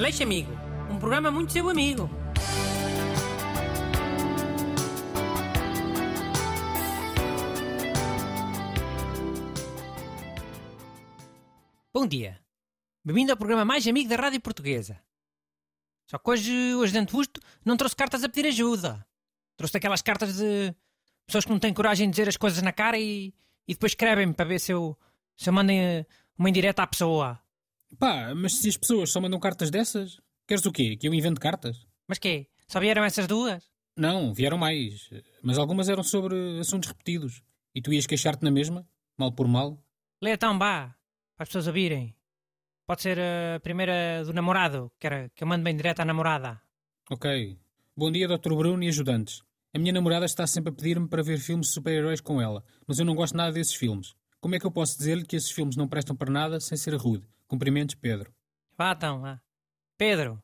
Aleixo Amigo, um programa muito seu amigo. Bom dia. Bem-vindo ao programa mais amigo da Rádio Portuguesa. Só que hoje o ajudante Busto não trouxe cartas a pedir ajuda. Trouxe aquelas cartas de pessoas que não têm coragem de dizer as coisas na cara e, e depois escrevem-me para ver se eu, se eu mando uma indireta à pessoa. Pá, mas se as pessoas só mandam cartas dessas, queres o quê? Que eu invente cartas? Mas quê? Só vieram essas duas? Não, vieram mais. Mas algumas eram sobre assuntos repetidos. E tu ias queixar-te na mesma? Mal por mal? Lê então, vá, para as pessoas ouvirem. Pode ser a primeira do namorado, que, era, que eu mando bem direto à namorada. Ok. Bom dia, Dr. Bruno e ajudantes. A minha namorada está sempre a pedir-me para ver filmes de super-heróis com ela, mas eu não gosto nada desses filmes. Como é que eu posso dizer-lhe que esses filmes não prestam para nada sem ser rude? Cumprimentos, Pedro. Vá então, vá. Pedro,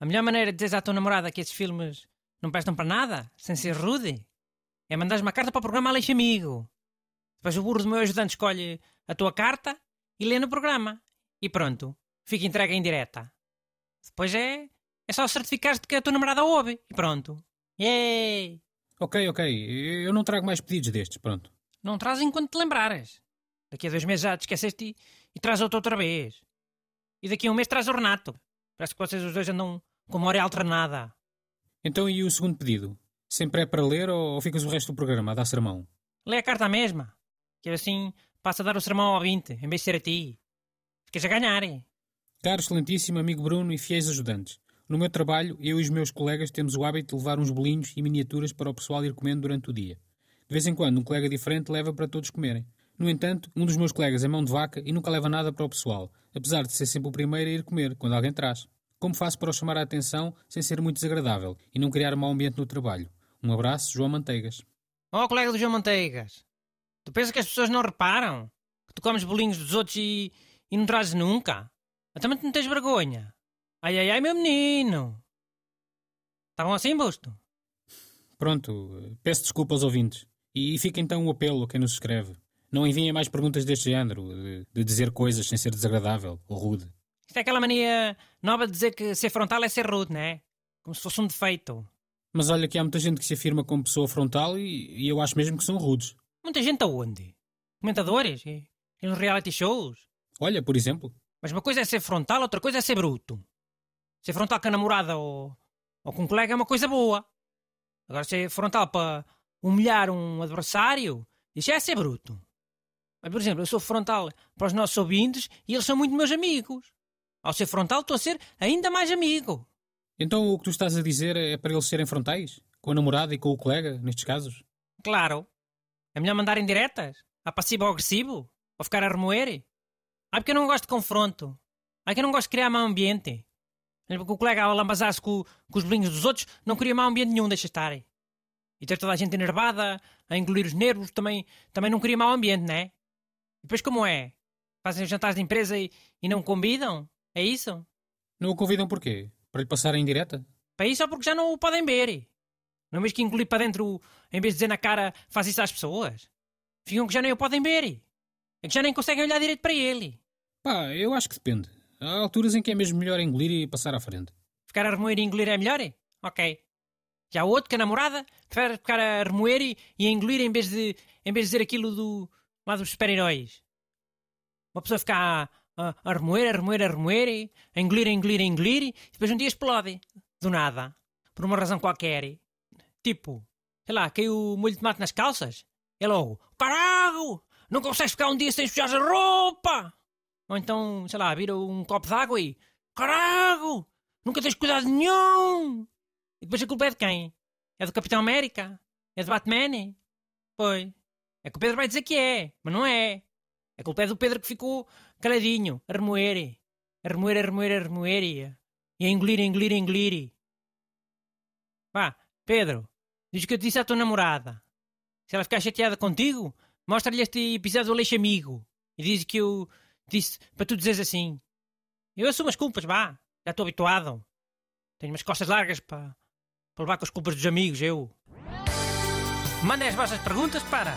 a melhor maneira de dizer à tua namorada que esses filmes não prestam para nada, sem ser rude, é mandares uma carta para o programa Aleixo Amigo. Depois o burro do meu ajudante escolhe a tua carta e lê no programa. E pronto, fica entregue em direta. Depois é, é só certificar-te que a tua namorada ouve. E pronto. Yay! Ok, ok. Eu não trago mais pedidos destes, pronto. Não traz enquanto te lembrares. Daqui a dois meses já te esqueceste e, e traz outro outra vez. E daqui a um mês traz o Renato. Parece que vocês os dois andam com uma hora alternada. Então e o segundo pedido? Sempre é para ler ou, ou ficas o resto do programa a dar sermão? Lê a carta mesma. Que assim passa a dar o sermão ao 20, em vez de ser a ti. Ficas a ganhar. hein? Caro, excelentíssimo amigo Bruno e fiéis ajudantes. No meu trabalho, eu e os meus colegas temos o hábito de levar uns bolinhos e miniaturas para o pessoal ir comendo durante o dia. De vez em quando, um colega diferente leva para todos comerem. No entanto, um dos meus colegas é mão de vaca e nunca leva nada para o pessoal, apesar de ser sempre o primeiro a ir comer, quando alguém traz. Como faço para o chamar a atenção sem ser muito desagradável e não criar mau ambiente no trabalho? Um abraço, João Manteigas. Oh, colega do João Manteigas. Tu pensas que as pessoas não reparam? Que tu comes bolinhos dos outros e, e não trazes nunca? Também não tens vergonha. Ai, ai, ai, meu menino. Estavam assim, Busto? Pronto, peço desculpa aos ouvintes. E fica então o apelo a quem nos escreve. Não enviem mais perguntas deste género, de, de dizer coisas sem ser desagradável ou rude. Isto é aquela mania nova de dizer que ser frontal é ser rude, não é? Como se fosse um defeito. Mas olha que há muita gente que se afirma como pessoa frontal e, e eu acho mesmo que são rudes. Muita gente aonde? Comentadores? E, e nos reality shows? Olha, por exemplo. Mas uma coisa é ser frontal, outra coisa é ser bruto. Ser frontal com a namorada ou, ou com um colega é uma coisa boa. Agora, ser frontal para humilhar um adversário, isso é ser bruto. Mas, por exemplo, eu sou frontal para os nossos ouvintes e eles são muito meus amigos. Ao ser frontal, estou a ser ainda mais amigo. Então o que tu estás a dizer é para eles serem frontais? Com a namorada e com o colega, nestes casos? Claro. É melhor mandar indiretas? A passivo ou agressivo? Ou ficar a remoer? Ah, porque eu não gosto de confronto. Ah, que eu não gosto de criar mau ambiente. Porque o colega ao lambazar-se com, com os bolinhos dos outros não queria mau ambiente nenhum, deixa estar. E ter toda a gente enervada, a engolir os nervos, também, também não queria mau ambiente, não é? Depois como é? Fazem os jantares de empresa e, e não convidam? É isso? Não o convidam porquê? Para lhe passarem em direta? Para isso ou porque já não o podem ver. Não mesmo que engolir para dentro, em vez de dizer na cara, faz isso às pessoas? Ficam que já nem o podem ver. É que já nem conseguem olhar direito para ele. Pá, eu acho que depende. Há alturas em que é mesmo melhor engolir e passar à frente. Ficar a remoer e engolir é melhor? Ok. Já o outro, que a namorada, prefere ficar a remoer e, e a engolir em vez, de, em vez de dizer aquilo do, lá dos super-heróis. Uma pessoa fica a, a, a remoer, a remoer, a remoer, a engolir, a engolir, a engolir, e depois um dia explode. Do nada. Por uma razão qualquer. Tipo, sei lá, caiu molho de tomate nas calças. É logo, caralho! Não consegues ficar um dia sem sujar a roupa! Ou então, sei lá, vira um copo de água e. Caralho! Nunca tens cuidado nenhum! E depois a culpa é de quem? É do Capitão América? É do Batman? Pois. É que o Pedro vai dizer que é, mas não é. A culpa é do Pedro que ficou caladinho, a remoer. A remoer, a remoer, a remoer. E a engolir, a engolir, a engolir. Vá, Pedro, diz o que eu te disse à tua namorada. Se ela ficar chateada contigo, mostra-lhe este episódio do Leixo Amigo. E diz que eu disse para tu dizeres assim. Eu assumo as culpas, vá. Já estou habituado. Tenho umas costas largas para, para levar com as culpas dos amigos, eu. Mandem as vossas perguntas para